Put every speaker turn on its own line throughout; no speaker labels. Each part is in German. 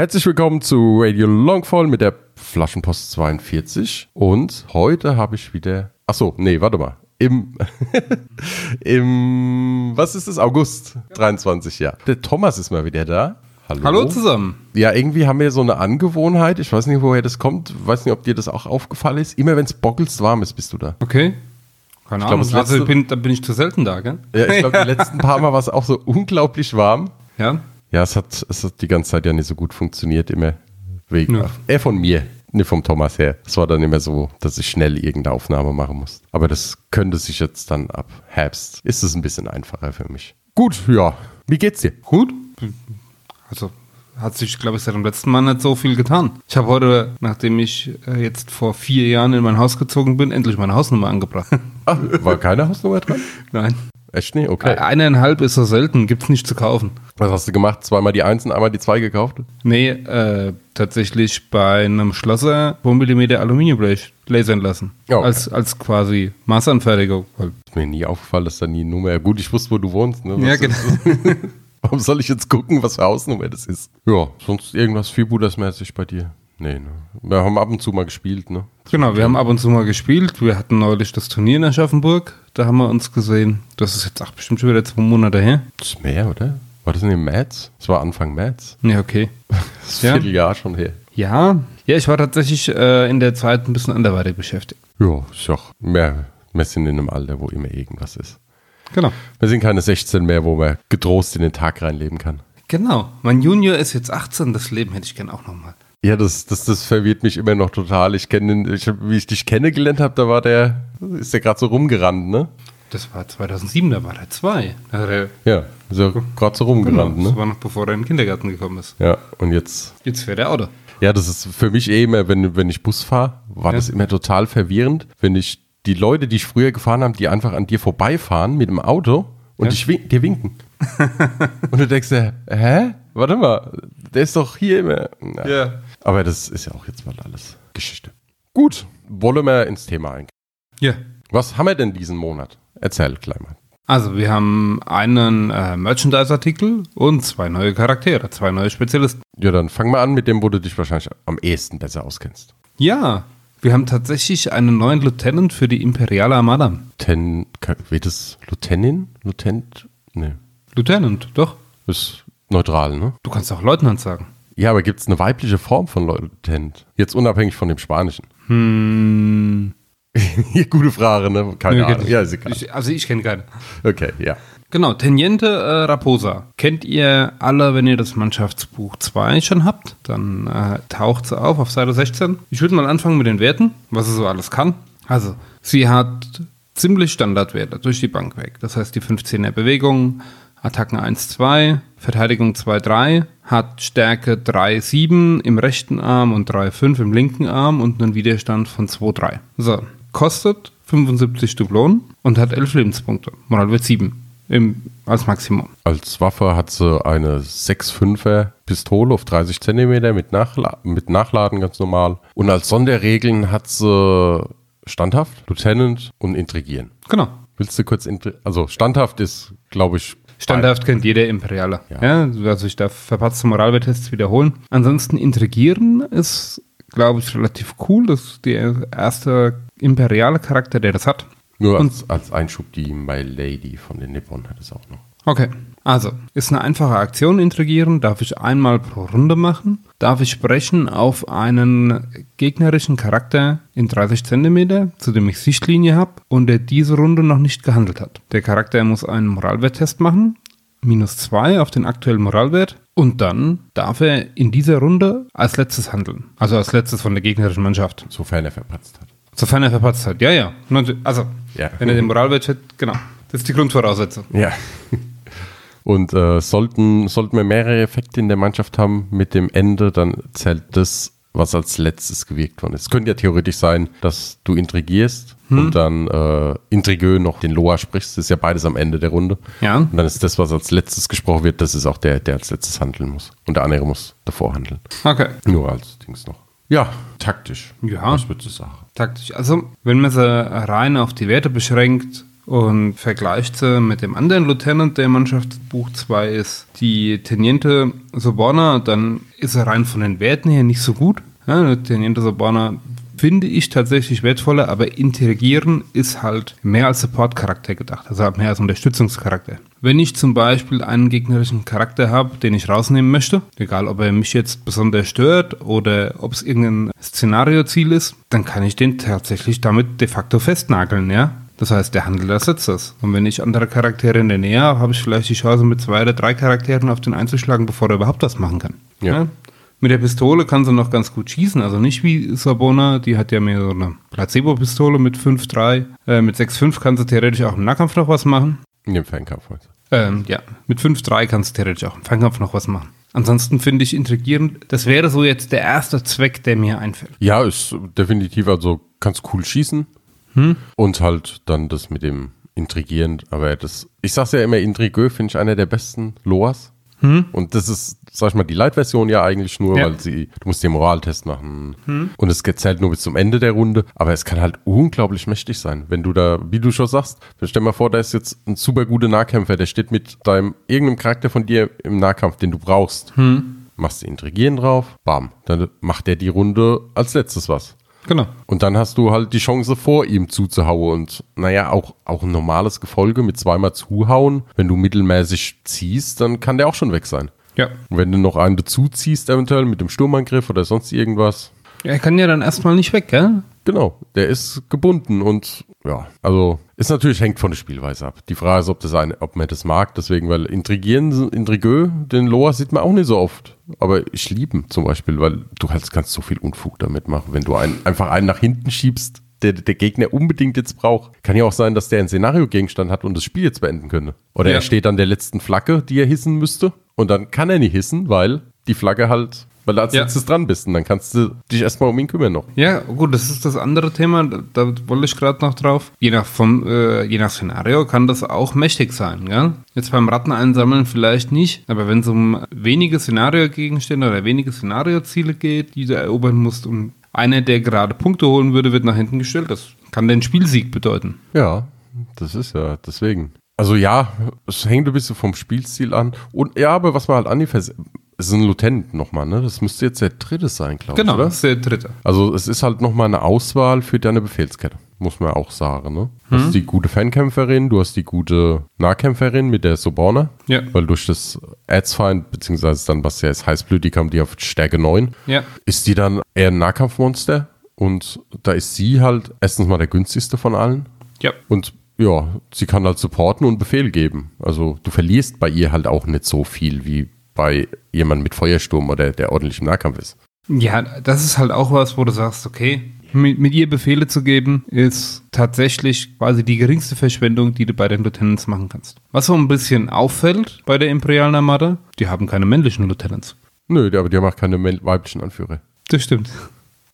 Herzlich willkommen zu Radio Longfall mit der Flaschenpost 42. Und heute habe ich wieder. Achso, nee, warte mal. Im, Im. Was ist es? August 23, ja. Der Thomas ist mal wieder da. Hallo.
Hallo zusammen.
Ja, irgendwie haben wir so eine Angewohnheit. Ich weiß nicht, woher das kommt. Weiß nicht, ob dir das auch aufgefallen ist. Immer wenn es bockelst warm ist, bist du da.
Okay. Keine
glaub,
Ahnung.
das
also bin, da bin ich zu selten da, gell?
Ja, ich glaube, die letzten paar Mal war es auch so unglaublich warm.
Ja.
Ja, es hat, es hat die ganze Zeit ja nicht so gut funktioniert, immer wegen.
Ja.
Äh, von mir, nicht vom Thomas her. Es war dann immer so, dass ich schnell irgendeine Aufnahme machen muss. Aber das könnte sich jetzt dann ab Herbst. Ist es ein bisschen einfacher für mich. Gut, ja. Wie geht's dir?
Gut. Also hat sich, glaube ich, seit dem letzten Mal nicht so viel getan. Ich habe heute, nachdem ich äh, jetzt vor vier Jahren in mein Haus gezogen bin, endlich meine Hausnummer angebracht.
Ach, war keine Hausnummer dran?
Nein.
Echt nicht? Okay.
Eineinhalb ist so selten, gibt's nicht zu kaufen.
Was hast du gemacht? Zweimal die Eins und einmal die Zwei gekauft?
Nee, äh, tatsächlich bei einem Schlosser 2 mm Aluminiumblech lasern lassen.
Okay.
als, als quasi Maßanfertigung.
Ist mir nie aufgefallen, dass da nie Nummer. Gut, ich wusste, wo du wohnst. Ne?
Ja,
ist. Warum soll ich jetzt gucken, was für Hausnummer das ist? Ja, sonst irgendwas Freebooters-mäßig bei dir? Nee, ne? Wir haben ab und zu mal gespielt, ne?
Genau, wir haben ab und zu mal gespielt. Wir hatten neulich das Turnier in Aschaffenburg. Da haben wir uns gesehen. Das ist jetzt auch bestimmt schon wieder zwei Monate her.
Das ist mehr, oder? War das nicht im März? Das war Anfang März.
Ja, okay.
Das ist
Ja.
ein Vierteljahr schon her.
Ja, ja, ich war tatsächlich äh, in der Zeit ein bisschen anderweitig beschäftigt.
Ja, ist auch mehr. Wir sind in einem Alter, wo immer irgendwas ist.
Genau.
Wir sind keine 16 mehr, wo man getrost in den Tag reinleben kann.
Genau. Mein Junior ist jetzt 18. Das Leben hätte ich gern auch nochmal.
Ja, das, das, das verwirrt mich immer noch total. Ich kenne, den- ich, wie ich dich kennengelernt habe, da war der, ist der gerade so rumgerannt, ne?
Das war 2007, da war er zwei. Da hat er,
Ja, ist ja gerade so rumgerannt,
genau, das
ne?
war noch bevor er in den Kindergarten gekommen ist.
Ja, und jetzt,
Jetzt fährt er Auto.
ja, das ist für mich eh immer, wenn, wenn ich Bus fahre, war
Ja.
das immer total verwirrend, wenn ich die Leute, die ich früher gefahren habe, die einfach an dir vorbeifahren mit dem Auto und
Ja.
dich win dir winken. und du denkst dir, hä? Warte mal, der ist doch hier immer. Na.
Ja.
Aber das ist ja auch jetzt mal alles Geschichte. Gut, wollen wir ins Thema eingehen.
Ja.
Was haben wir denn diesen Monat? Erzähl gleich mal.
Also, wir haben einen äh, Merchandise-Artikel und zwei neue Charaktere, zwei neue Spezialisten.
Ja, dann fang mal an mit dem, wo du dich wahrscheinlich am ehesten besser auskennst.
Ja, wir haben tatsächlich einen neuen Lieutenant für die Imperiale Armada.
Ten, wird es Lieutenant? Lieutenant? Nee.
Lieutenant, doch.
Ist neutral, ne?
Du kannst auch Leutnant sagen.
Ja, aber gibt es eine weibliche Form von Lieutenant? Jetzt unabhängig von dem Spanischen.
Hm.
Gute Frage, ne? Keine
Nö,
Ahnung. Ja, ist egal.
Ich, also ich kenne keine.
Okay, ja.
Genau, Teniente äh, Raposa. Kennt ihr alle, wenn ihr das Mannschaftsbuch 2 schon habt? Dann äh, taucht sie auf auf Seite 16. Ich würde mal anfangen mit den Werten, was sie so alles kann. Also, sie hat ziemlich Standardwerte durch die Bank weg. Das heißt, die 15er Bewegung, Attacken 1, 2, Verteidigung 2, 3, hat Stärke 3, 7 im rechten Arm und 3, 5 im linken Arm und einen Widerstand von 2, 3. So, kostet 75 Dublonen und hat 11 Lebenspunkte. Moralwert 7 im, als Maximum.
Als Waffe hat sie eine 6,5er Pistole auf 30 Zentimeter mit, Nachla mit Nachladen ganz normal. Und als Sonderregeln hat sie Standhaft, Lieutenant und Intrigieren.
Genau.
Willst du kurz, also Standhaft ist, glaube ich,
Standhaft kennt jeder Imperiale.
Ja.
Ja. also ich darf verpatzte Moralwerttests wiederholen. Ansonsten Intrigieren ist, glaube ich, relativ cool. Das ist der erste imperiale Charakter, der das hat.
nur als, als Einschub die My Lady von den Nippon hat es auch noch.
Okay. Also, ist eine einfache Aktion intrigieren, darf ich einmal pro Runde machen, darf ich sprechen auf einen gegnerischen Charakter in 30 Zentimeter, zu dem ich Sichtlinie habe und der diese Runde noch nicht gehandelt hat. Der Charakter muss einen Moralwerttest machen, minus 2 auf den aktuellen Moralwert und dann darf er in dieser Runde als letztes handeln. Also als letztes von der gegnerischen Mannschaft.
Sofern er verpatzt hat.
Sofern er verpatzt hat. Ja, ja. Also,
Ja.
wenn er den Moralwert hat, genau. Das ist die Grundvoraussetzung.
Ja. Und äh, sollten, sollten wir mehrere Effekte in der Mannschaft haben mit dem Ende, dann zählt das, was als letztes gewirkt worden ist. Es könnte ja theoretisch sein, dass du intrigierst und dann äh, intrigö noch den Loa sprichst. Das ist ja beides am Ende der Runde.
Ja.
Und dann ist das, was als letztes gesprochen wird, das ist auch der, der als letztes handeln muss. Und der andere muss davor handeln.
Okay.
Nur als Dings noch. Ja, taktisch.
Ja.
Was würdest du sagen?
Taktisch. Also, wenn man sie rein auf die Werte beschränkt und vergleicht sie mit dem anderen Lieutenant, der im Mannschaftsbuch 2 ist, die Teniente Soborna, dann ist er rein von den Werten her nicht so gut. Ja, Teniente Soborna finde ich tatsächlich wertvoller, aber interagieren ist halt mehr als Support-Charakter gedacht, also mehr als Unterstützungscharakter. Wenn ich zum Beispiel einen gegnerischen Charakter habe, den ich rausnehmen möchte, egal ob er mich jetzt besonders stört oder ob es irgendein Szenarioziel ist, dann kann ich den tatsächlich damit de facto festnageln, ja. Das heißt, der Handel ersetzt das. Und wenn ich andere Charaktere in der Nähe habe, habe ich vielleicht die Chance, mit zwei oder drei Charakteren auf den einzuschlagen, bevor er überhaupt was machen kann.
Ja.
Mit der Pistole kann sie noch ganz gut schießen, also nicht wie Sabona, die hat ja mehr so eine Placebo-Pistole mit 5,3. Äh, mit 6,5 kann sie theoretisch auch im Nahkampf noch was machen.
In dem Fernkampf heute.
Ähm, ja, mit 5,3 kannst du theoretisch auch im Fernkampf noch was machen. Ansonsten finde ich intrigierend, das wäre so jetzt der erste Zweck, der mir einfällt.
Ja, ist definitiv, also kannst cool schießen und halt dann das mit dem Intrigierend, aber das, ich sag's ja immer, Intrigö finde ich einer der besten Loas. Und das ist, sag ich mal, die Light-Version ja eigentlich nur,
Ja.
weil sie, du musst den Moraltest machen. Und es zählt nur bis zum Ende der Runde, aber es kann halt unglaublich mächtig sein, wenn du da, wie du schon sagst, stell dir mal vor, da ist jetzt ein super guter Nahkämpfer, der steht mit deinem, irgendeinem Charakter von dir im Nahkampf, den du brauchst, machst du Intrigieren drauf, bam, dann macht der die Runde als letztes was.
Genau.
Und dann hast du halt die Chance, vor ihm zuzuhauen. Und naja, auch, auch ein normales Gefolge mit zweimal zuhauen. Wenn du mittelmäßig ziehst, dann kann der auch schon weg sein.
Ja.
Und wenn du noch einen dazu ziehst, eventuell mit dem Sturmangriff oder sonst irgendwas,
Er kann ja dann erstmal nicht weg, gell?
genau, der ist gebunden und ja, also ist natürlich hängt von der Spielweise ab. Die Frage ist, ob, das eine, ob man das mag, deswegen, weil Intrigieren, Intrigö, den Loa sieht man auch nicht so oft. Aber ich liebe ihn zum Beispiel, weil du halt kannst so viel Unfug damit machen, wenn du einen, einfach einen nach hinten schiebst, der der Gegner unbedingt jetzt braucht. Kann ja auch sein, dass der einen Szenario-Gegenstand hat und das Spiel jetzt beenden könnte. Oder
Ja.
er steht an der letzten Flagge, die er hissen müsste. Und dann kann er nicht hissen, weil die Flagge halt, weil du als
Ja.
letztes dran bist. Und dann kannst du dich erstmal um ihn kümmern noch.
Ja, gut, das ist das andere Thema, da, da wollte ich gerade noch drauf. Je nach, vom, äh, je nach Szenario kann das auch mächtig sein, gell? Jetzt beim Ratten einsammeln vielleicht nicht, aber wenn es um wenige Szenario-Gegenstände oder wenige Szenarioziele geht, die du erobern musst und einer, der gerade Punkte holen würde, wird nach hinten gestellt, das kann den Spielsieg bedeuten.
Ja, das ist ja deswegen. Also ja, es hängt ein bisschen vom Spielstil an. Und ja, aber was man halt an es ist ein Lieutenant nochmal, ne? Das müsste jetzt der dritte sein, glaube
Genau,
ich, oder?
das ist der dritte.
Also es ist halt nochmal eine Auswahl für deine Befehlskette, muss man auch sagen, ne? Du hast die gute Fernkämpferin, du hast die gute Nahkämpferin mit der Soborna.
Ja.
Weil durch das Erzfeind, beziehungsweise dann, was ja ist, heißblütig haben die auf Stärke 9
Ja,
ist die dann eher ein Nahkampfmonster und da ist sie halt erstens mal der günstigste von allen
ja,
und ja, sie kann halt supporten und Befehl geben. Also du verlierst bei ihr halt auch nicht so viel wie bei jemandem mit Feuersturm oder der ordentlich im Nahkampf ist.
Ja, das ist halt auch was, wo du sagst, okay, mit, mit ihr Befehle zu geben, ist tatsächlich quasi die geringste Verschwendung, die du bei den Lieutenants machen kannst. Was so ein bisschen auffällt bei der Imperialen Armada, die haben keine männlichen Lieutenants.
Nö, aber die haben auch keine weiblichen Anführer.
Das stimmt.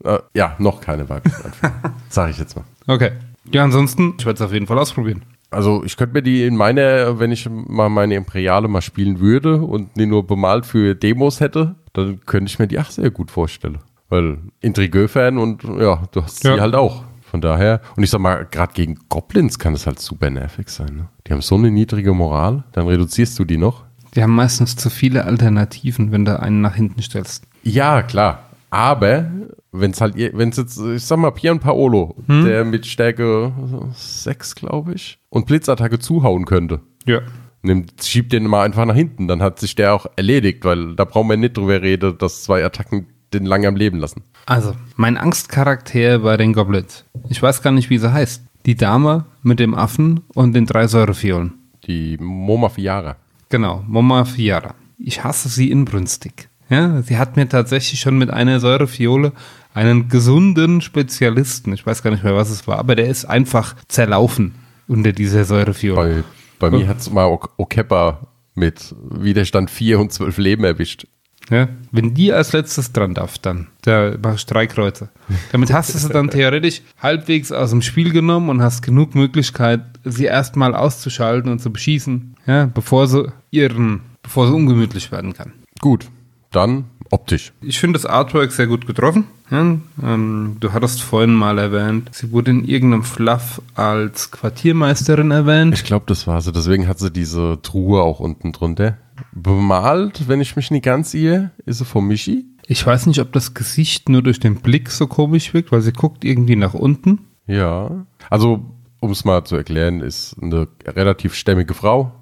Äh, ja, noch keine weiblichen Anführer. Sag ich jetzt mal.
Okay. Ja, ansonsten, ich werde es auf jeden Fall ausprobieren.
Also ich könnte mir die in meiner, wenn ich mal meine Imperiale mal spielen würde und die nur bemalt für Demos hätte, dann könnte ich mir die auch sehr gut vorstellen. Weil Intrigeux-Fan und ja, du hast
Ja.
sie halt auch. Von daher, und ich sag mal, gerade gegen Goblins kann es halt super nervig sein. Ne? Die haben so eine niedrige Moral, dann reduzierst du die noch.
Die haben meistens zu viele Alternativen, wenn du einen nach hinten stellst.
Ja, klar. Aber wenn es halt, wenn es jetzt, ich sag mal, Pian Paolo, der mit Stärke 6, glaube ich, und Blitzattacke zuhauen könnte,
Ja.
nimmt, schiebt den mal einfach nach hinten, dann hat sich der auch erledigt, weil da brauchen wir nicht drüber reden, dass zwei Attacken den lange am Leben lassen.
Also, mein Angstcharakter bei den Goblins. Ich weiß gar nicht, wie sie heißt. Die Dame mit dem Affen und den drei Säurefiolen.
Die Moma Fiara.
Genau, Mama Fiara. Ich hasse sie inbrünstig. Ja, sie hat mir tatsächlich schon mit einer Säurefiole einen gesunden Spezialisten, ich weiß gar nicht mehr, was es war, aber der ist einfach zerlaufen unter dieser Säurefiole.
Bei, bei mir hat es mal Okepa mit Widerstand 4 und 12 Leben erwischt.
Ja, wenn die als letztes dran darf, dann da machst du drei Kreuze. Damit hast du sie dann theoretisch halbwegs aus dem Spiel genommen und hast genug Möglichkeit, sie erstmal auszuschalten und zu beschießen, ja, bevor sie ihren, bevor sie ungemütlich werden kann.
Gut, dann optisch.
Ich finde das Artwork sehr gut getroffen. Ja, ähm, du hattest vorhin mal erwähnt, sie wurde in irgendeinem Fluff als Quartiermeisterin erwähnt.
Ich glaube, das war sie. Deswegen hat sie diese Truhe auch unten drunter. Bemalt, wenn ich mich nicht ganz irre, ist sie von Michi.
Ich weiß nicht, ob das Gesicht nur durch den Blick so komisch wirkt, weil sie guckt irgendwie nach unten.
Ja. Also, um es mal zu erklären, ist eine relativ stämmige Frau.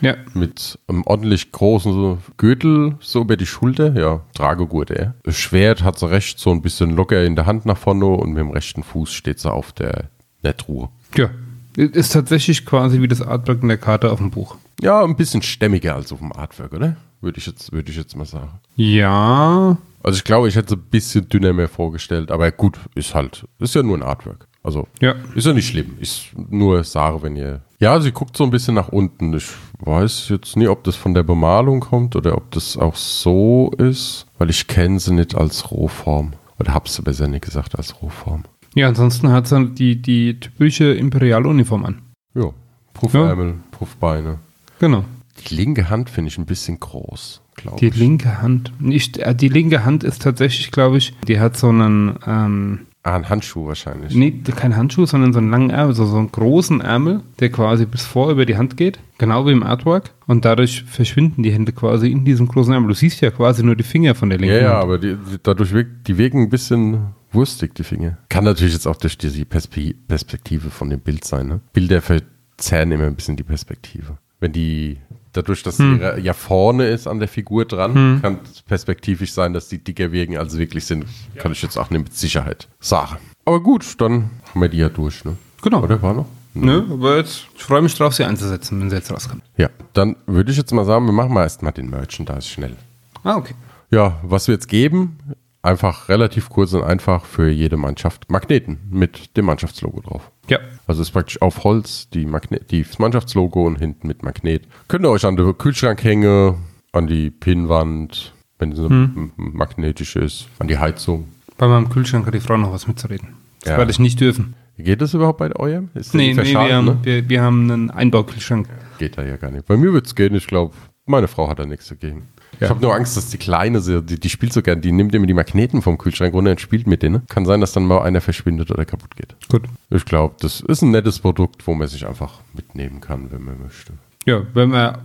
Ja.
Mit einem ordentlich großen Gürtel so über die Schulter. Ja, Tragegurt, ja. Das Schwert hat sie recht so ein bisschen locker in der Hand nach vorne und mit dem rechten Fuß steht sie auf der Nettruhe.
Ja. Ist tatsächlich quasi wie das Artwork in der Karte auf dem Buch.
Ja, ein bisschen stämmiger als auf dem Artwork, oder? Würde ich jetzt, würde ich jetzt mal sagen.
Ja.
Also ich glaube, ich hätte es ein bisschen dünner mehr vorgestellt, aber gut, ist halt, ist ja nur ein Artwork. Also
Ja.
ist ja nicht schlimm. Ist nur Sache, wenn ihr. Ja, sie guckt so ein bisschen nach unten. Ich weiß jetzt nie, ob das von der Bemalung kommt oder ob das auch so ist, weil ich kenne sie nicht als Rohform. Oder hab's sie besser nicht gesagt als Rohform.
Ja, ansonsten hat sie die, die typische Imperialuniform an.
Ja. Puffärmel, Puffbeine.
Genau.
Die linke Hand finde ich ein bisschen groß, glaube
Die
ich.
linke Hand. Nicht, äh, die linke Hand ist tatsächlich, glaube ich, die hat so einen, ähm,
Ah, ein Handschuh wahrscheinlich.
nee, kein Handschuh, sondern so einen langen Ärmel, so, so einen großen Ärmel, der quasi bis vor über die Hand geht. Genau wie im Artwork. Und dadurch verschwinden die Hände quasi in diesem großen Ärmel. Du siehst ja quasi nur die Finger von der linken
Ja, ja,
Hand.
aber die, dadurch wirkt, die wirken ein bisschen wurstig, die Finger. Kann natürlich jetzt auch durch die Perspe Perspektive von dem Bild sein. Ne? Bilder verzerren immer ein bisschen die Perspektive. Wenn die, dadurch, dass
Hm.
ra- ja vorne ist an der Figur dran, kann es perspektivisch sein, dass die dicker wirken, als sie wirklich sind. Kann ich jetzt auch nicht mit Sicherheit sagen. Aber gut, dann haben wir die ja durch. Ne?
Genau.
Oder war noch?
Nö, aber jetzt, ich freue mich drauf, sie einzusetzen, wenn sie jetzt rauskommt.
Ja, dann würde ich jetzt mal sagen, wir machen mal erstmal den Merchandise schnell.
Ah, okay.
Ja, was wir jetzt geben, einfach relativ kurz und einfach für jede Mannschaft Magneten mit dem Mannschaftslogo drauf.
Ja.
Also ist praktisch auf Holz die, Magne die das Mannschaftslogo und hinten mit Magnet. Könnt ihr euch an den Kühlschrank hängen, an die Pinnwand, wenn sie m- magnetisch ist, an die Heizung.
Bei meinem Kühlschrank hat die Frau noch was mitzureden. Das
Ja.
werde ich nicht dürfen.
Geht das überhaupt bei eurem? Ist
Nee, nee, wir, haben,
ne?
wir, wir haben einen Einbaukühlschrank.
Geht da ja gar nicht. Bei mir wird es gehen, ich glaube, meine Frau hat da nichts dagegen. Ich
Ja.
habe nur Angst, dass die Kleine, die, die spielt so gern, die nimmt immer die Magneten vom Kühlschrank runter und spielt mit denen. Kann sein, dass dann mal einer verschwindet oder kaputt geht.
Gut.
Ich glaube, das ist ein nettes Produkt, wo man sich einfach mitnehmen kann, wenn man möchte.
Ja, wenn man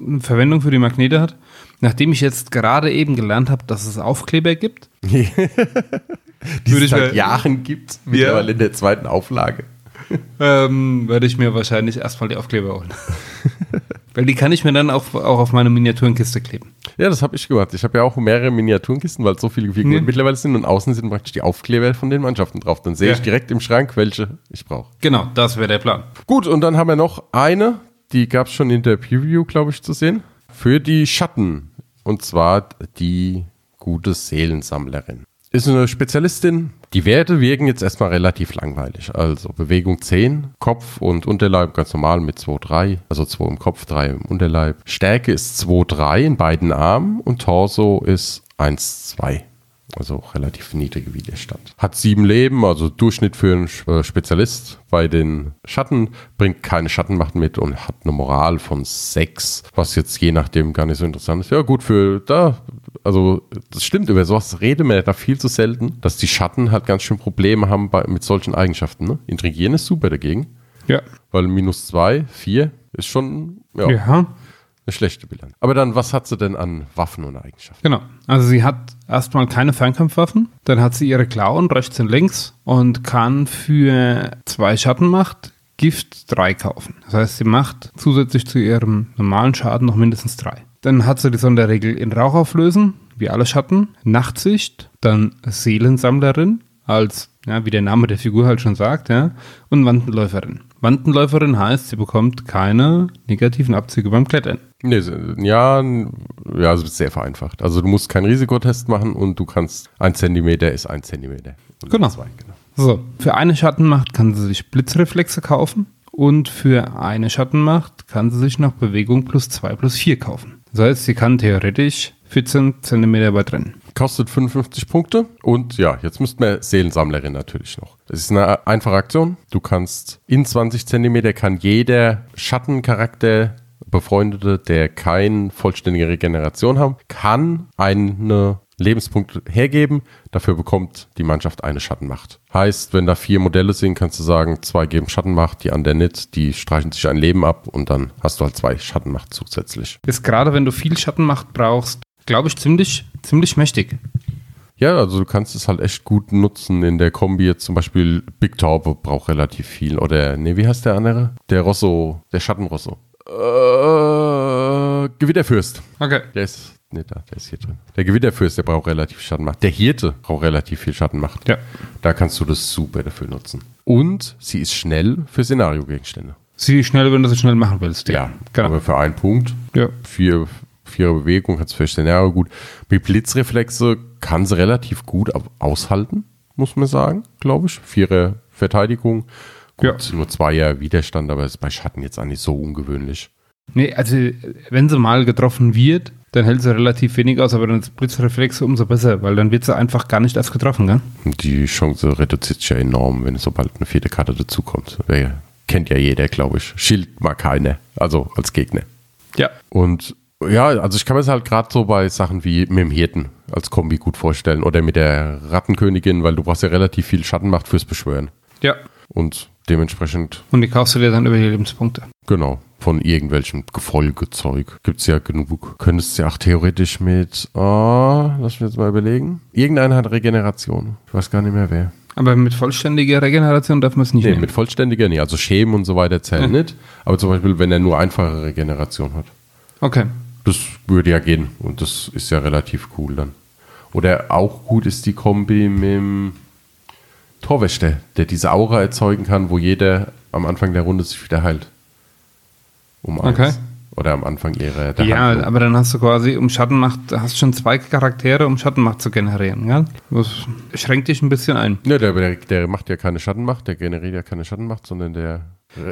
eine Verwendung für die Magnete hat. Nachdem ich jetzt gerade eben gelernt habe, dass es Aufkleber gibt,
Die es
ich
seit Jahren gibt, mittlerweile in der zweiten Auflage.
ähm, werde ich mir wahrscheinlich erstmal die Aufkleber holen. Weil die kann ich mir dann auch, auch auf meine Miniaturenkiste kleben.
Ja, das habe ich gemacht. Ich habe ja auch mehrere Miniaturenkisten, weil so viele Figuren
Ja.
mittlerweile sind und außen sind praktisch die Aufkleber von den Mannschaften drauf. Dann sehe
Ja.
ich direkt im Schrank, welche ich brauche.
Genau, das wäre der Plan.
Gut, und dann haben wir noch eine, die gab es schon in der Preview, glaube ich, zu sehen, für die Schatten. Und zwar die gute Seelensammlerin. Ist eine Spezialistin. Die Werte wirken jetzt erstmal relativ langweilig. Also Bewegung 10, Kopf und Unterleib ganz normal mit 2, 3. Also 2 im Kopf, 3 im Unterleib. Stärke ist 2, 3 in beiden Armen und Torso ist 1, 2. Also relativ niedrige Widerstand. Hat sieben Leben, also Durchschnitt für einen äh, Spezialist. Bei den Schatten bringt keine Schattenmacht mit und hat eine Moral von sechs, was jetzt je nachdem gar nicht so interessant ist. Ja gut, für da, also das stimmt, über sowas reden wir da viel zu selten, dass die Schatten halt ganz schön Probleme haben bei, mit solchen Eigenschaften. Ne? Intrigieren ist super dagegen,
Ja.
weil minus zwei, vier ist schon ja,
Ja.
Eine schlechte Bilanz. Aber dann, was hat sie denn an Waffen und Eigenschaften?
Genau. Also sie hat erstmal keine Fernkampfwaffen, dann hat sie ihre Klauen rechts und links und kann für zwei Schattenmacht Gift 3 kaufen. Das heißt, sie macht zusätzlich zu ihrem normalen Schaden noch mindestens 3. Dann hat sie die Sonderregel in Rauch auflösen, wie alle Schatten, Nachtsicht, dann Seelensammlerin, als, ja, wie der Name der Figur halt schon sagt, ja, und Wandenläuferin. Wandenläuferin heißt, sie bekommt keine negativen Abzüge beim Klettern.
Nee, ja, ja, also sehr vereinfacht. Also du musst keinen Risikotest machen und du kannst ein Zentimeter ist ein Zentimeter.
Genau. Zwei, genau. So, für eine Schattenmacht kann sie sich Blitzreflexe kaufen und für eine Schattenmacht kann sie sich noch Bewegung plus 2 plus 4 kaufen. Das heißt, sie kann theoretisch 14 cm weit rennen.
Kostet 55 Punkte und ja, jetzt müssten wir Seelensammlerin natürlich noch. Das ist eine einfache Aktion. Du kannst in 20 cm kann jeder Schattencharakter Befreundete, der keine vollständige Regeneration haben, kann eine Lebenspunkt hergeben. Dafür bekommt die Mannschaft eine Schattenmacht. Heißt, wenn da vier Modelle sind, kannst du sagen, zwei geben Schattenmacht, die anderen nicht, die streichen sich ein Leben ab und dann hast du halt zwei Schattenmacht zusätzlich.
Ist gerade, wenn du viel Schattenmacht brauchst, glaube ich, ziemlich, ziemlich mächtig.
Ja, also du kannst es halt echt gut nutzen in der Kombi. Jetzt zum Beispiel Big Taube braucht relativ viel. Oder, nee, wie heißt der andere? Der Rosso, der Schattenrosso. Äh, Gewitterfürst.
Okay.
Der ist nicht da, der ist hier drin. Der Gewitterfürst, der braucht relativ Schattenmacht. Der Hirte braucht relativ viel Schattenmacht.
Ja.
Da kannst du das super dafür nutzen. Und sie ist schnell für Szenariogegenstände.
Sie ist schnell, wenn du sie schnell machen willst.
Ja, genau. aber für einen Punkt.
Ja.
Vier, vier Bewegung kannst für Szenario gut. Mit Blitzreflexe kann sie relativ gut aushalten, muss man sagen, glaube ich. Vierer Verteidigung. Gut, ja. nur zweier Widerstand, aber ist bei Schatten jetzt auch nicht so ungewöhnlich.
Nee, also wenn sie mal getroffen wird, dann hält sie relativ wenig aus, aber dann ist Blitzreflexe umso besser, weil dann wird sie einfach gar nicht erst getroffen, gell?
Die Chance reduziert sich ja enorm, wenn sobald eine vierte Karte dazukommt. Kennt ja jeder, glaube ich. Schild mag keiner, also als Gegner.
Ja.
Und ja, also ich kann mir es halt gerade so bei Sachen wie mit dem Hirten als Kombi gut vorstellen oder mit der Rattenkönigin, weil du brauchst ja relativ viel Schattenmacht fürs Beschwören.
Ja.
Und dementsprechend.
Und die kaufst du dir dann über die Lebenspunkte.
Genau. Von irgendwelchem Gefolgezeug. Gibt es ja genug. Könntest du ja auch theoretisch mit, oh, lass mich jetzt mal überlegen. Irgendeiner hat Regeneration. Ich weiß gar nicht mehr wer.
Aber mit vollständiger Regeneration darf man es nicht
Nee, nehmen. mit vollständiger nee. Also Schemen und so weiter zählen ja. nicht. Aber zum Beispiel, wenn er nur einfache Regeneration hat.
Okay.
Das würde ja gehen. Und das ist ja relativ cool dann. Oder auch gut ist die Kombi mit dem Torwächter, der diese Aura erzeugen kann, wo jeder am Anfang der Runde sich wieder heilt. Um eins. Oder am Anfang ihrer
der Ja, aber dann hast du quasi, um Schattenmacht, hast schon zwei Charaktere, um Schattenmacht zu generieren, ja? Das schränkt dich ein bisschen ein.
Ja, der, der, der macht ja keine Schattenmacht, der generiert ja keine Schattenmacht, sondern der.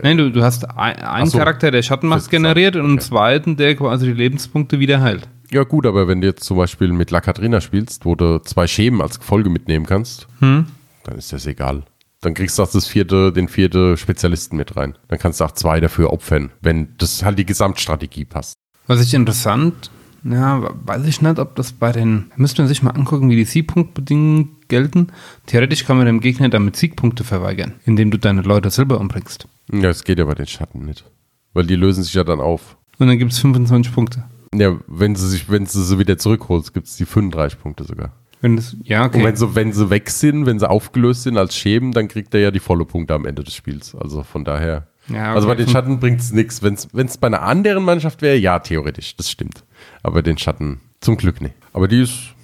Nein, du, du hast ein, einen so, Charakter, der Schattenmacht generiert und einen zweiten, der quasi die Lebenspunkte wieder heilt.
Ja, gut, aber wenn du jetzt zum Beispiel mit La Katrina spielst, wo du zwei Schemen als Folge mitnehmen kannst,
hm?
dann ist das egal. Dann kriegst du auch das vierte, den vierte Spezialisten mit rein. Dann kannst du auch zwei dafür opfern, wenn das halt die Gesamtstrategie passt.
Was ich interessant, ja, weiß ich nicht, ob das bei den, müsste man sich mal angucken, wie die Siegpunktbedingungen gelten. Theoretisch kann man dem Gegner damit Siegpunkte verweigern, indem du deine Leute selber umbringst.
Ja, es geht ja bei den Schatten nicht. Weil die lösen sich ja dann auf.
Und dann gibt es 25 Punkte.
Ja, wenn sie sich, wenn sie sie wieder zurückholst, gibt es die 35 Punkte sogar.
Wenn das, ja, okay.
Und wenn sie, wenn sie weg sind, wenn sie aufgelöst sind als Schemen, dann kriegt er ja die volle Punkte am Ende des Spiels. Also von daher. Ja, okay. Also bei den Schatten bringt es nichts. Wenn es bei einer anderen Mannschaft wäre, ja, theoretisch, das stimmt. Aber den Schatten zum Glück nicht. Aber die ist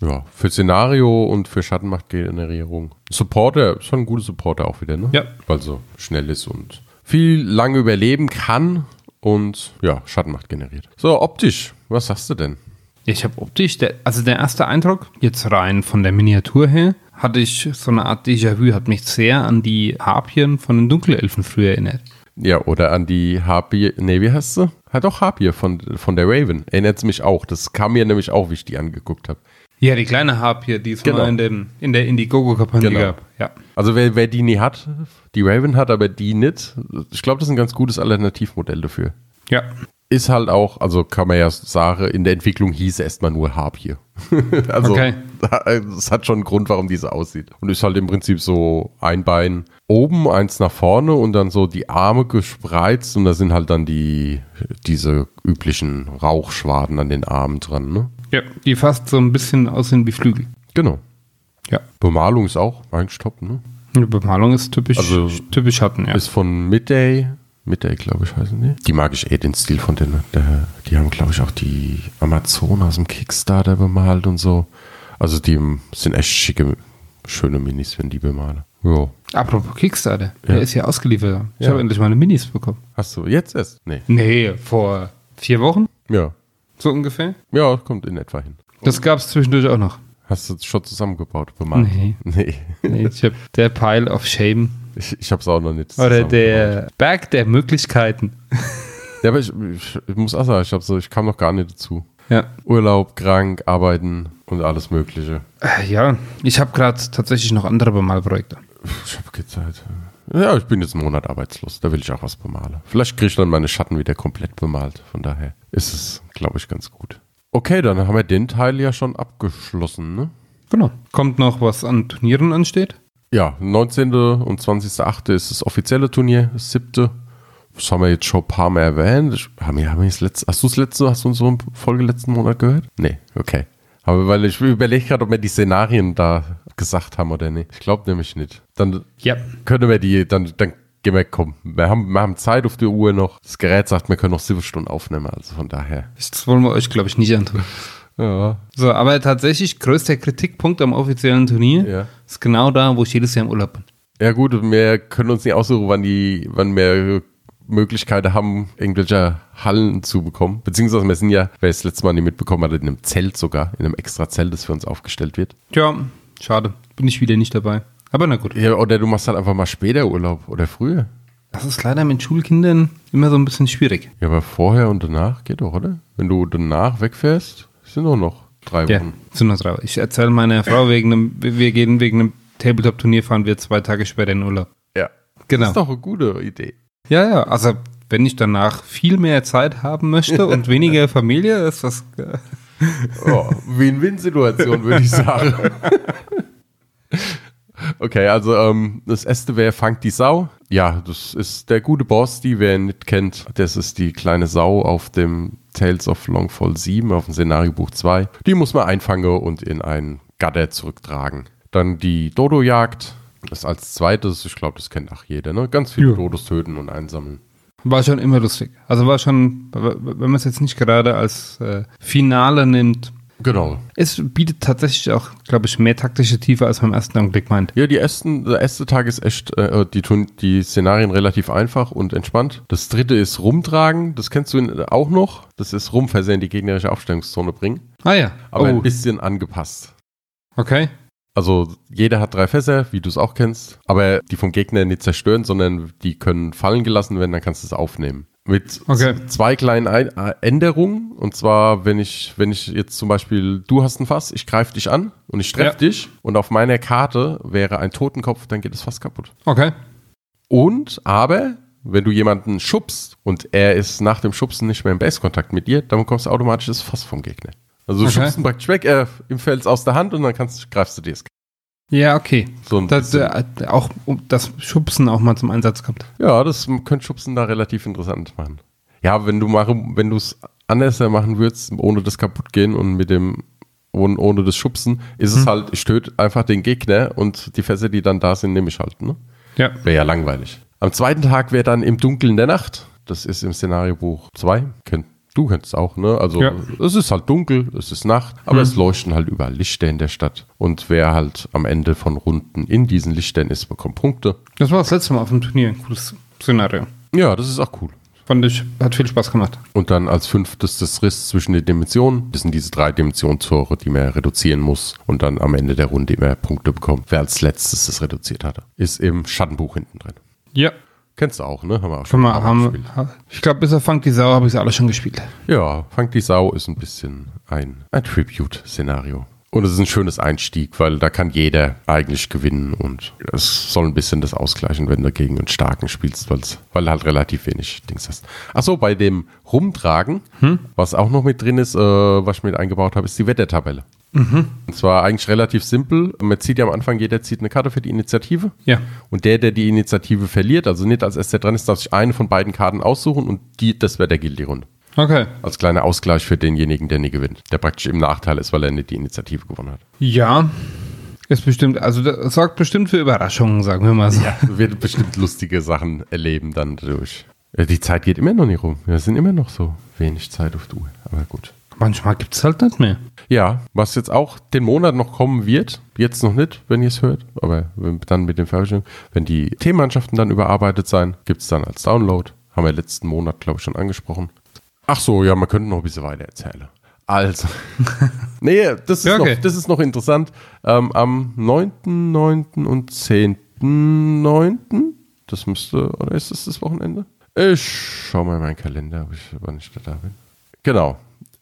ja, für Szenario und für Schattenmachtgenerierung. Supporter, schon ein guter Supporter auch wieder, ne?
Ja.
Weil so schnell ist und viel lange überleben kann und ja, Schattenmacht generiert. So, optisch, was sagst du denn?
Ich habe optisch, der, also der erste Eindruck, jetzt rein von der Miniatur her, hatte ich so eine Art Déjà-vu, hat mich sehr an die Harpien von den Dunkelelfen früher erinnert.
Ja, oder an die Harpie, nee, wie heißt sie? Hat auch Harpie von, von der Raven. Erinnert es mich auch. Das kam mir nämlich auch, wie ich die angeguckt habe.
Ja, die kleine Harpie, die es genau. mal in, dem, in der Indiegogo-Kampagne genau. gab. Ja.
Also wer, wer die nie hat, die Raven hat, aber die nicht, ich glaube, das ist ein ganz gutes Alternativmodell dafür.
Ja
ist halt auch, also kann man ja sagen, in der Entwicklung hieß es erstmal nur Harpie. also okay. das hat schon einen Grund, warum diese aussieht. Und ist halt im Prinzip so ein Bein oben, eins nach vorne und dann so die Arme gespreizt und da sind halt dann die diese üblichen Rauchschwaden an den Armen dran, ne?
Ja, die fast so ein bisschen aussehen wie Flügel.
Genau.
Ja.
Bemalung ist auch eigentlich top, ne?
Die Bemalung ist typisch,
also
typisch Schatten,
ja. Ist von Midday Midday, glaube ich, heißen die. Die mag ich eh, den Stil von denen. Der, die haben, glaube ich, auch die Amazon aus dem Kickstarter bemalt und so. Also die sind echt schicke, schöne Minis, wenn die bemale. Ja.
Apropos Kickstarter, der
Ja.
ist ja ausgeliefert. Ich
Ja.
habe endlich meine Minis bekommen.
Hast du jetzt erst? Nee.
Nee, vor vier Wochen,
Ja.
so ungefähr.
Ja, kommt in etwa hin.
Das gab es zwischendurch auch noch.
Hast du es schon zusammengebaut, bemalt?
Nee.
Nee.
Nee, ich hab der Pile of Shame.
Ich, ich habe es auch noch nicht
Oder der Berg der Möglichkeiten.
Ja, aber ich, ich, ich muss auch sagen, ich, hab so, ich kam noch gar nicht dazu.
Ja.
Urlaub, krank, arbeiten und alles Mögliche.
Äh, Ja, ich habe gerade tatsächlich noch andere Bemalprojekte.
Ich habe keine Zeit. Ja, ich bin jetzt einen Monat arbeitslos. Da will ich auch was bemalen. Vielleicht kriege ich dann meine Schatten wieder komplett bemalt. Von daher ist es, glaube ich, ganz gut. Okay, dann haben wir den Teil ja schon abgeschlossen, ne?
Genau. Kommt noch was an Turnieren ansteht?
Ja, 19. und 20.8. ist das offizielle Turnier, das siebte. Das haben wir jetzt schon ein paar Mal erwähnt. Ich, haben wir, haben wir das letzte, hast du das letzte, hast du unsere Folge letzten Monat gehört? Nee, okay. Aber weil ich überlege gerade, ob wir die Szenarien da gesagt haben oder nicht. Ich glaube nämlich nicht. Dann
Ja.
können wir die, dann, dann gehen wir, komm. Wir haben, wir haben Zeit auf der Uhr noch. Das Gerät sagt, wir können noch sieben Stunden aufnehmen, also von daher.
Das wollen wir euch, glaube ich, nicht antun.
Ja.
So, aber tatsächlich größter Kritikpunkt am offiziellen Turnier
Ja.
ist genau da, wo ich jedes Jahr im Urlaub bin.
Ja gut, wir können uns nicht aussuchen, wann die, wann wir Möglichkeiten haben, irgendwelche Hallen zu bekommen. Beziehungsweise wir sind ja, wer es letztes Mal nicht mitbekommen hat, in einem Zelt sogar, in einem extra Zelt, das für uns aufgestellt wird.
Tja, schade. Bin ich wieder nicht dabei. Aber na gut.
Ja, oder du machst halt einfach mal später Urlaub oder früher.
Das ist leider mit Schulkindern immer so ein bisschen schwierig.
Ja, aber vorher und danach geht doch, oder? Wenn du danach wegfährst, sind doch noch drei
Ja,
Wochen.
sind wir drauf. Ich erzähle meiner Frau wegen einem, wir gehen wegen einem Tabletop-Turnier, fahren wir zwei Tage später in Urlaub.
Ja.
Genau.
Das ist doch eine gute Idee.
Ja, ja, also wenn ich danach viel mehr Zeit haben möchte und weniger Familie, ist das. äh,
Oh, Win-Win-Situation, würde ich sagen. Okay, also ähm, das erste wäre Fangt die Sau. Ja, das ist der gute Boss, die wer ihn nicht kennt. Das ist die kleine Sau auf dem Tales of Longfall 7, auf dem Szenariobuch 2. Die muss man einfangen und in ein Gatter zurücktragen. Dann die Dodo-Jagd. Das als zweites, ich glaube, das kennt auch jeder, ne? Ganz viele
Ja.
Dodos töten und einsammeln.
War schon immer lustig. Also war schon, wenn man es jetzt nicht gerade als äh, Finale nimmt,
Genau.
es bietet tatsächlich auch, glaube ich, mehr taktische Tiefe, als man im ersten Augenblick meint.
Ja, die ersten, der erste Tag ist echt, äh, die tun die Szenarien relativ einfach und entspannt. Das dritte ist rumtragen, das kennst du auch noch. Das ist rumversehen, die gegnerische Aufstellungszone bringen.
Ah ja.
Aber ein
oh,
bisschen angepasst.
okay.
Also jeder hat drei Fässer, wie du es auch kennst, aber die vom Gegner nicht zerstören, sondern die können fallen gelassen werden, dann kannst du es aufnehmen. Mit
Okay.
zwei kleinen Ein Änderungen. Und zwar, wenn ich, wenn ich jetzt zum Beispiel, du hast ein Fass, ich greife dich an und ich treffe
Ja.
dich und auf meiner Karte wäre ein Totenkopf, dann geht das Fass kaputt.
Okay.
Und, aber, wenn du jemanden schubst und er ist nach dem Schubsen nicht mehr im Base-Kontakt mit dir, dann bekommst du automatisch das Fass vom Gegner. Also du
Okay.
schubst ihn praktisch weg, äh, ihm fällt es aus der Hand und dann kannst, greifst du dir es.
Ja, okay.
So ein
Das,
bisschen.
äh, auch um das Schubsen auch mal zum Einsatz kommt.
Ja, das könnte Schubsen da relativ interessant machen. Ja, wenn du machen, wenn du es anders machen würdest, ohne das kaputt gehen und mit dem ohne, ohne das Schubsen, ist es halt, ich töte einfach den Gegner und die Fässer, die dann da sind, nehme ich halt. Ne?
Ja.
Wäre ja langweilig. Am zweiten Tag wäre dann im Dunkeln der Nacht. Das ist im Szenariobuch 2. Kennt, du kennst es auch, ne? Also
Ja.
es ist halt dunkel, es ist Nacht, aber es leuchten halt überall Lichter in der Stadt. Und wer halt am Ende von Runden in diesen Lichtern ist, bekommt Punkte.
Das war das letzte Mal auf dem Turnier. Ein cooles Szenario.
Ja, das ist auch cool.
Fand ich, hat viel Spaß gemacht.
Und dann als fünftes das Riss zwischen den Dimensionen. Das sind diese drei Dimensionstore, die man reduzieren muss. Und dann am Ende der Runde immer Punkte bekommt. Wer als letztes das reduziert hatte. Ist im Schattenbuch hinten drin.
Ja.
Kennst du auch, ne? Haben wir auch
Schon mal, haben, ich glaube, bis auf Funk die Sau habe ich sie alle schon gespielt.
Ja, die Sau ist ein bisschen ein, ein Tribute-Szenario. Und es ist ein schönes Einstieg, weil da kann jeder eigentlich gewinnen und es soll ein bisschen das ausgleichen, wenn du gegen einen Starken spielst, weil's, weil du halt relativ wenig Dings hast. Achso, bei dem Rumtragen, was auch noch mit drin ist, äh, was ich mit eingebaut habe, ist die Wettertabelle. Und zwar eigentlich relativ simpel. Man zieht ja am Anfang, jeder zieht eine Karte für die Initiative.
Ja.
Und der, der die Initiative verliert, also nicht als erster dran ist, darf sich eine von beiden Karten aussuchen und die, das wäre der gilt die Runde.
Okay.
Als kleiner Ausgleich für denjenigen, der nie gewinnt. Der praktisch im Nachteil ist, weil er nicht die Initiative gewonnen hat.
Ja. Ist bestimmt, also das sorgt bestimmt für Überraschungen, sagen wir mal so.
Wird bestimmt lustige Sachen erleben dann dadurch. Äh, Die Zeit geht immer noch nicht rum. Wir sind immer noch so wenig Zeit auf der Uhr. Aber gut.
Manchmal gibt es halt nicht mehr.
Ja, was jetzt auch den Monat noch kommen wird, jetzt noch nicht, wenn ihr es hört, aber dann mit den Veröffentlichungen, wenn die Themenmannschaften dann überarbeitet sein, gibt es dann als Download. Haben wir letzten Monat, glaube ich, schon angesprochen. Ach so, ja, man könnte noch ein bisschen weiter erzählen. Also, nee, das ist,
okay.
noch, das ist noch interessant. Ähm, am 9., 9. und 10.9., das müsste, oder ist das das Wochenende? Ich schau mal in meinen Kalender, ob ich, wann ich da bin. Genau.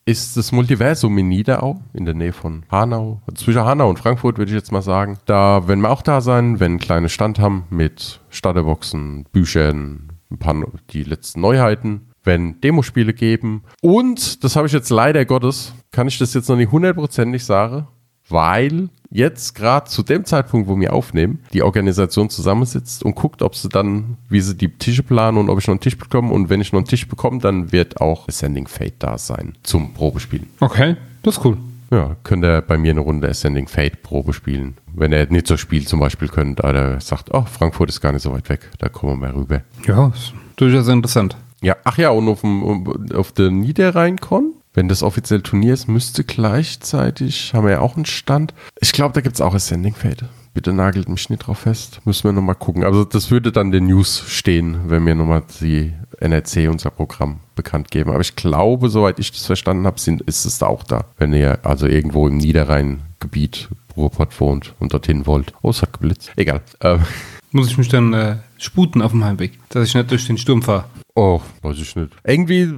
Ist das Multiversum in Niederau, in der Nähe von Hanau, zwischen Hanau und Frankfurt, würde ich jetzt mal sagen. Da werden wir auch da sein, wenn kleine Stand haben mit Starterboxen, Büchern, ein paar die letzten Neuheiten, wenn Demospiele geben. Und, das habe ich jetzt leider Gottes, kann ich das jetzt noch nicht hundertprozentig sagen, weil jetzt gerade zu dem Zeitpunkt, wo wir aufnehmen, die Organisation zusammensitzt und guckt, ob sie dann, wie sie die Tische planen und ob ich noch einen Tisch bekomme. Und wenn ich noch einen Tisch bekomme, dann wird auch Ascending Fate da sein zum Probespielen.
Okay, das ist cool.
Ja, könnt ihr bei mir eine Runde Ascending Fate Probe spielen. Wenn er nicht so spielt zum Beispiel könnt, oder sagt, oh, Frankfurt ist gar nicht so weit weg, da kommen wir mal rüber.
Ja, ist durchaus interessant.
Ja, ach ja, und auf, dem, auf der Niederrhein-Con, wenn das offiziell Turnier ist, müsste gleichzeitig, haben wir ja auch einen Stand. Ich glaube, da gibt es auch Ascending Fate. Bitte nagelt mich nicht drauf fest. Müssen wir nochmal gucken. Also das würde dann den News stehen, wenn wir nochmal die NRC, unser Programm, bekannt geben. Aber ich glaube, soweit ich das verstanden habe, ist es da auch da. Wenn ihr also irgendwo im Niederrhein-Gebiet Ruhrpott wohnt und dorthin wollt. Oh, es hat geblitzt. Egal. Ähm,
Muss ich mich dann äh, sputen auf dem Heimweg, dass ich nicht durch den Sturm fahre.
oh, weiß ich nicht. Irgendwie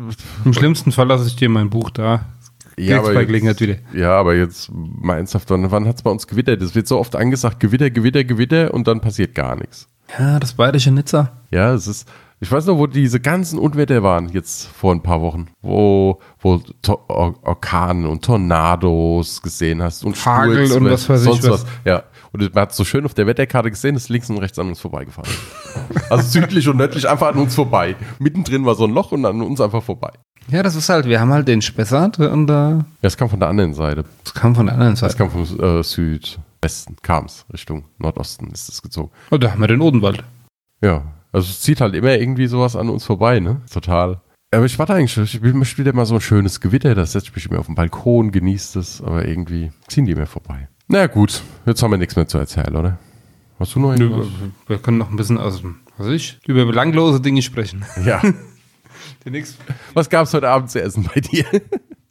Im schlimmsten Fall lasse ich dir mein Buch da.
Ja, aber jetzt-. Ja, aber jetzt mal ernsthaft, wann, hat es bei uns gewittert? Es wird so oft angesagt, Gewitter, Gewitter, Gewitter und dann passiert gar nichts.
Ja, das bayerische Nizza.
Ja, es ist, ich weiß noch, wo diese ganzen Unwetter waren, jetzt vor ein paar Wochen, wo, wo Orkanen und Tornados gesehen hast und
Hagel und was weiß ich
sonst
was.
Ja, und man hat so schön auf der Wetterkarte gesehen, ist links und rechts an uns vorbeigefahren. also südlich und nördlich einfach an uns vorbei. Mittendrin war so ein Loch und an uns einfach vorbei.
Ja, das ist halt, wir haben halt den Spessart und äh,
Ja, es kam von der anderen Seite.
das kam von der anderen
Es
Seite.
kam vom äh, Südwesten, kam es, Richtung Nordosten ist es gezogen.
Und da haben wir den Odenwald.
Ja, also es zieht halt immer irgendwie sowas an uns vorbei, ne? Total. Aber ich warte eigentlich, ich möchte wieder mal so ein schönes Gewitter, da setze ich mich immer auf den Balkon, genieße das, aber irgendwie ziehen die mir vorbei. Na gut, jetzt haben wir nichts mehr zu erzählen, oder? Hast du noch irgendwas?
Wir können noch ein bisschen aus dem, was weiß ich, über belanglose Dinge sprechen.
Ja. Was gab's heute Abend zu essen bei dir?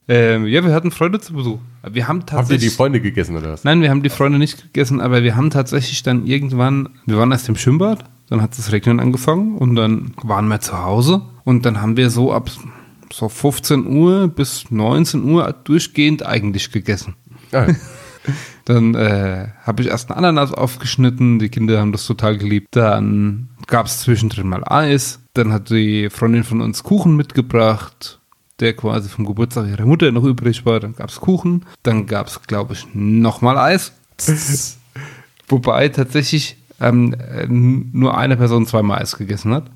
Ähm, ja, wir hatten Freunde zu Besuch. Wir haben
Habt ihr die
tatsächlich.
Freunde gegessen oder was?
Nein, wir haben die Freunde nicht gegessen, aber wir haben tatsächlich dann irgendwann, wir waren erst im Schwimmbad, dann hat es regnen angefangen und dann waren wir zu Hause und dann haben wir so ab so 15 Uhr bis 19 Uhr durchgehend eigentlich gegessen.
Ah, ja.
Dann äh, habe ich erst einen Ananas aufgeschnitten, die Kinder haben das total geliebt. Dann gab es zwischendrin mal Eis. Dann hat die Freundin von uns Kuchen mitgebracht, der quasi vom Geburtstag ihrer Mutter noch übrig war. Dann gab es Kuchen. Dann gab es, glaube ich, nochmal Eis. Wobei tatsächlich ähm, äh, nur eine Person zweimal Eis gegessen hat.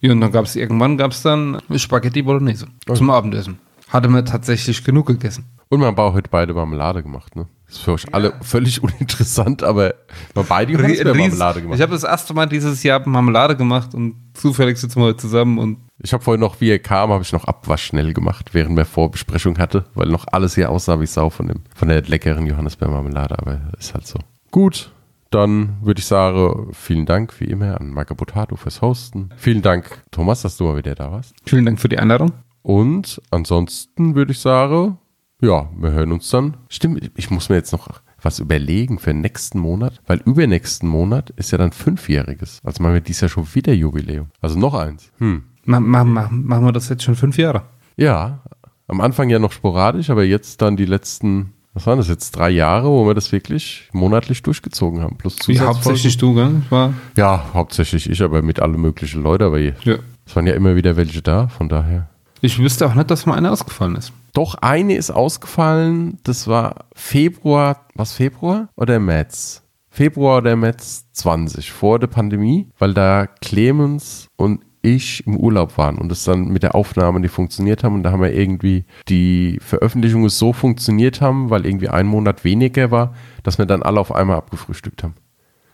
Ja, und dann gab es irgendwann gab's dann Spaghetti Bolognese zum Abendessen. Hatte man tatsächlich genug gegessen.
Und man hat heute beide Marmelade gemacht, ne? Das ist für euch alle völlig uninteressant, aber wir beide haben
Ries-
Marmelade gemacht.
Ich habe das erste Mal dieses Jahr Marmelade gemacht und zufällig sitzen wir heute zusammen und
Ich habe vorhin noch, wie er kam, habe ich noch Abwasch schnell gemacht, während wir Vorbesprechung hatte, weil noch alles hier aussah wie Sau von, dem, von der leckeren Johannisbeermarmelade, aber ist halt so. Gut, dann würde ich sagen, vielen Dank wie immer an Marco Botato fürs Hosten. Vielen Dank, Thomas, dass du mal wieder da warst.
vielen Dank für die Einladung.
Und ansonsten würde ich sagen, ja, wir hören uns dann. Stimmt, ich muss mir jetzt noch was überlegen für nächsten Monat, weil übernächsten Monat ist ja dann fünfjähriges. Also machen wir dieses Jahr schon wieder Jubiläum. Also noch eins. Hm.
Ma ma ma machen wir das jetzt schon fünf Jahre?
Ja, am Anfang ja noch sporadisch, aber jetzt dann die letzten, was waren das jetzt, drei Jahre, wo wir das wirklich monatlich durchgezogen haben. Plus
Wie hauptsächlich du, gell? War,
Ja, hauptsächlich ich, aber mit alle möglichen Leuten, aber es
ja.
waren ja immer wieder welche da, von daher.
Ich wüsste auch nicht, dass mal einer ausgefallen ist.
Doch, eine ist ausgefallen, das war Februar, was Februar oder März? Februar oder März 20, vor der Pandemie, weil da Clemens und ich im Urlaub waren und es dann mit der Aufnahme nicht funktioniert haben und da haben wir irgendwie die Veröffentlichungen so funktioniert haben, weil irgendwie ein Monat weniger war, dass wir dann alle auf einmal abgefrühstückt haben.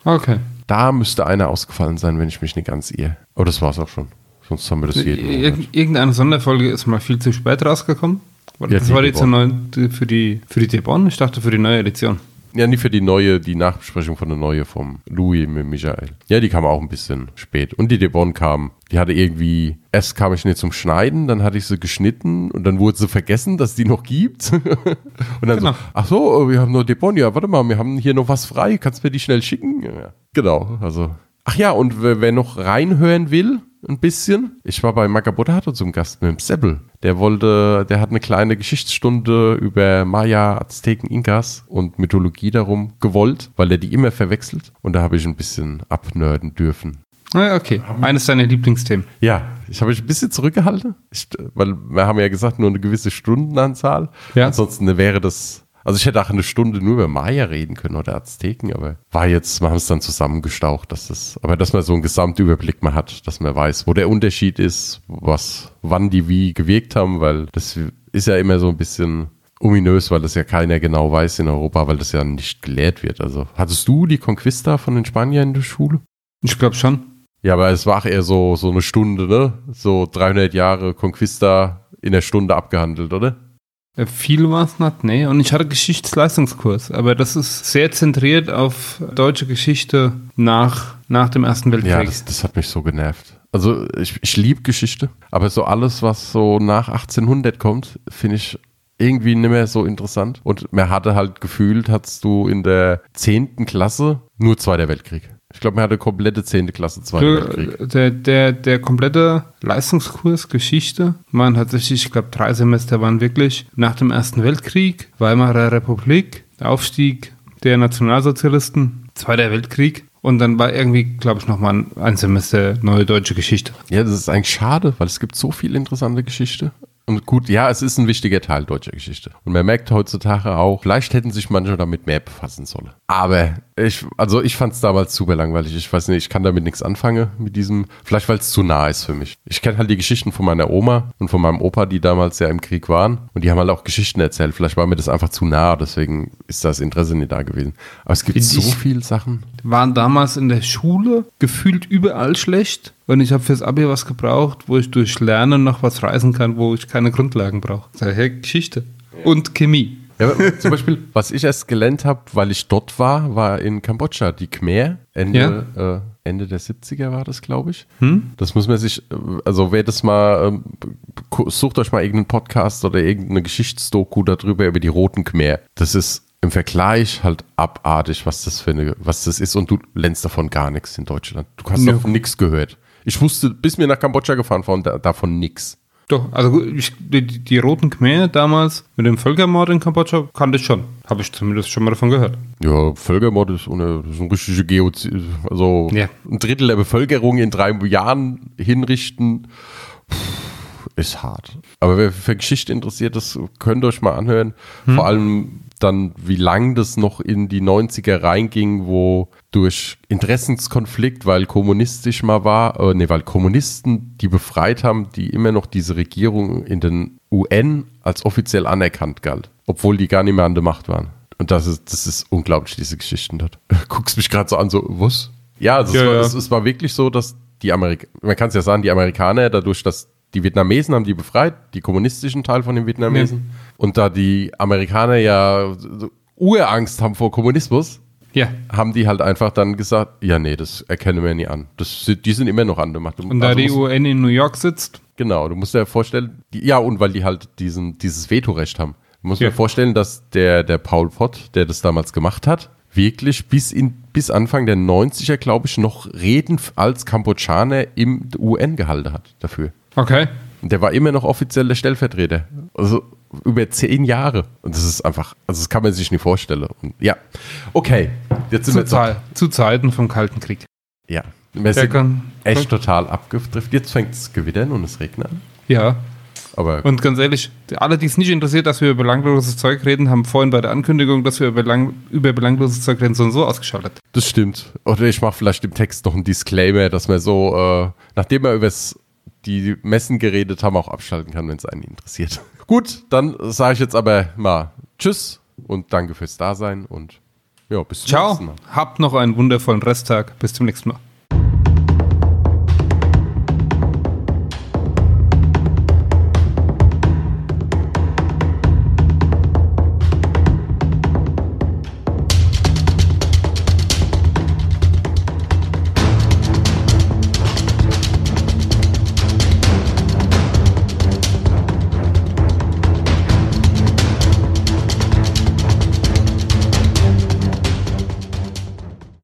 Okay.
Da müsste einer ausgefallen sein, wenn ich mich nicht ganz irre. Aber das war's auch schon. Sonst haben wir das jeden Monat.
Ir irgendeine Sonderfolge ist mal viel zu spät rausgekommen. Das
Ja, die
war jetzt
Debon.
neu, die- für die, für die Debon? Ich dachte für die neue Edition.
Ja, nicht für die neue, die Nachbesprechung von der neue vom Louis mit Michael. Ja, die kam auch ein bisschen spät. Und die Debon kam, die hatte irgendwie, erst kam ich nicht zum Schneiden, dann hatte ich sie geschnitten und dann wurde sie vergessen, dass die noch gibt. und dann
Genau.
so, ach so, wir haben nur Debon, ja, warte mal, wir haben hier noch was frei, kannst du mir die schnell schicken? Ja, genau, also. Ach ja, und wer noch reinhören will, ein bisschen, ich war bei Magabotato zum Gast mit dem Seppel. Der wollte, der hat eine kleine Geschichtsstunde über Maya, Azteken, Inkas und Mythologie darum gewollt, weil er die immer verwechselt. Und da habe ich ein bisschen abnörden dürfen.
Ah, okay. Eines deiner Lieblingsthemen.
Ja, ich habe mich ein bisschen zurückgehalten, ich, weil wir haben ja gesagt, nur eine gewisse Stundenanzahl.
Ja.
Ansonsten wäre das, also ich hätte auch eine Stunde nur über Maya reden können oder Azteken, aber war jetzt, wir haben es dann zusammengestaucht, dass das, aber dass man so einen Gesamtüberblick mal hat, dass man weiß, wo der Unterschied ist, was, wann die wie gewirkt haben, weil das ist ja immer so ein bisschen ominös, weil das ja keiner genau weiß in Europa, weil das ja nicht gelehrt wird. Also hattest du die Conquista von den Spaniern in der Schule?
Ich glaube schon.
Ja, aber es war auch eher so, so eine Stunde, ne? So 300 Jahre Conquista in der Stunde abgehandelt, oder?
Viel war es nicht, nee. Und ich hatte Geschichtsleistungskurs, aber das ist sehr zentriert auf deutsche Geschichte nach, nach dem Ersten Weltkrieg.
Ja, das, das hat mich so genervt. Also ich, ich liebe Geschichte, aber so alles, was so nach 1800 kommt, finde ich irgendwie nicht mehr so interessant. Und man hatte halt gefühlt, hattest du in der 10. Klasse nur Zweiter Weltkrieg. Ich glaube, man hatte komplette 10. Klasse.
Du, der, der, der komplette Leistungskurs Geschichte waren tatsächlich, ich glaube, drei Semester waren wirklich nach dem Ersten Weltkrieg, Weimarer Republik, Aufstieg der Nationalsozialisten, Zweiter Weltkrieg und dann war irgendwie, glaube ich, nochmal ein Semester neue deutsche Geschichte.
Ja, das ist eigentlich schade, weil es gibt so viel interessante Geschichte. Und gut, ja, es ist ein wichtiger Teil deutscher Geschichte. Und man merkt heutzutage auch, vielleicht hätten sich manche damit mehr befassen sollen. Aber ich, also ich fand es damals super langweilig. Ich weiß nicht, ich kann damit nichts anfangen mit diesem, vielleicht weil es zu nah ist für mich. Ich kenne halt die Geschichten von meiner Oma und von meinem Opa, die damals ja im Krieg waren. Und die haben halt auch Geschichten erzählt. Vielleicht war mir das einfach zu nah, deswegen ist das Interesse nicht da gewesen. Aber es gibt
Find
so viele Sachen.
Waren damals in der Schule gefühlt überall schlecht und ich habe fürs Abi was gebraucht, wo ich durch Lernen noch was reißen kann, wo ich keine Grundlagen brauche. Daher Geschichte. Und Chemie.
Ja, zum Beispiel, was ich erst gelernt habe, weil ich dort war, war in Kambodscha die Khmer. Ende, äh, Ende der 70er war das, glaube ich. Das muss man sich, äh, also wer das mal, ähm, sucht euch mal irgendeinen Podcast oder irgendeine Geschichtsdoku darüber über die roten Khmer. Das ist im Vergleich halt abartig, was das für eine, was das ist und du lernst davon gar nichts in Deutschland. Du hast
Ja.
davon nichts gehört. Ich wusste, bis mir nach Kambodscha gefahren von da, davon nichts.
Doch, also ich, die, die roten Khmer damals mit dem Völkermord in Kambodscha kannte ich schon. Habe ich zumindest schon mal davon gehört.
Ja, Völkermord ist, eine, ist ein richtige Geozid. Also
Ja.
ein Drittel der Bevölkerung in drei Jahren hinrichten, ist hart. Aber wer für Geschichte interessiert ist, könnt ihr euch mal anhören. Vor allem dann, wie lang das noch in die 90er reinging, wo durch Interessenskonflikt, weil kommunistisch mal war, äh, nee, weil Kommunisten die befreit haben, die immer noch diese Regierung in den UN als offiziell anerkannt galt, obwohl die gar nicht mehr an der Macht waren. Und das ist, das ist unglaublich, diese Geschichten dort. Guckst mich gerade so an, so, was? Ja, also
Ja,
es, war,
ja.
Es, es war wirklich so, dass die Amerikaner, man kann es ja sagen, die Amerikaner, dadurch, dass die Vietnamesen haben die befreit, die kommunistischen Teil von den Vietnamesen. Und da die Amerikaner ja so Urangst haben vor Kommunismus,
Ja.
haben die halt einfach dann gesagt, ja, nee, das erkennen wir nie an. Das, die sind immer noch an der Macht.
Und da
Also
die UN in New York sitzt,
Genau, du musst dir vorstellen, die, ja, und weil die halt diesen, dieses Vetorecht haben. Du musst
Ja.
dir vorstellen, dass der, der Paul Pott, der das damals gemacht hat, wirklich bis, in, bis Anfang der 90er, glaube ich, noch Reden als Kambodschaner im UN gehalten hat dafür.
Okay.
Und der war immer noch offiziell der Stellvertreter. Also über zehn Jahre. Und das ist einfach, also das kann man sich nicht vorstellen. Und ja, okay. Jetzt sind
Zu,
wir jetzt noch-
Zei- zu Zeiten vom Kalten Krieg.
Ja, wir sind
kann,
echt total abgedriftet. Jetzt fängt es gewittern und es regnet an.
Ja.
Aber
Und ganz ehrlich, alle, die es nicht interessiert, dass wir über belangloses Zeug reden, haben vorhin bei der Ankündigung, dass wir über, belang, über belangloses Zeug reden, so und so ausgeschaltet.
Das stimmt. Oder ich mache vielleicht im Text noch einen Disclaimer, dass man so, äh, nachdem wir über die Messen geredet haben, auch abschalten kann, wenn es einen interessiert. Gut, dann sage ich jetzt aber mal Tschüss und danke fürs Dasein und ja, bis zum
Ciao.
nächsten Mal.
Habt noch einen wundervollen Resttag. Bis zum nächsten Mal.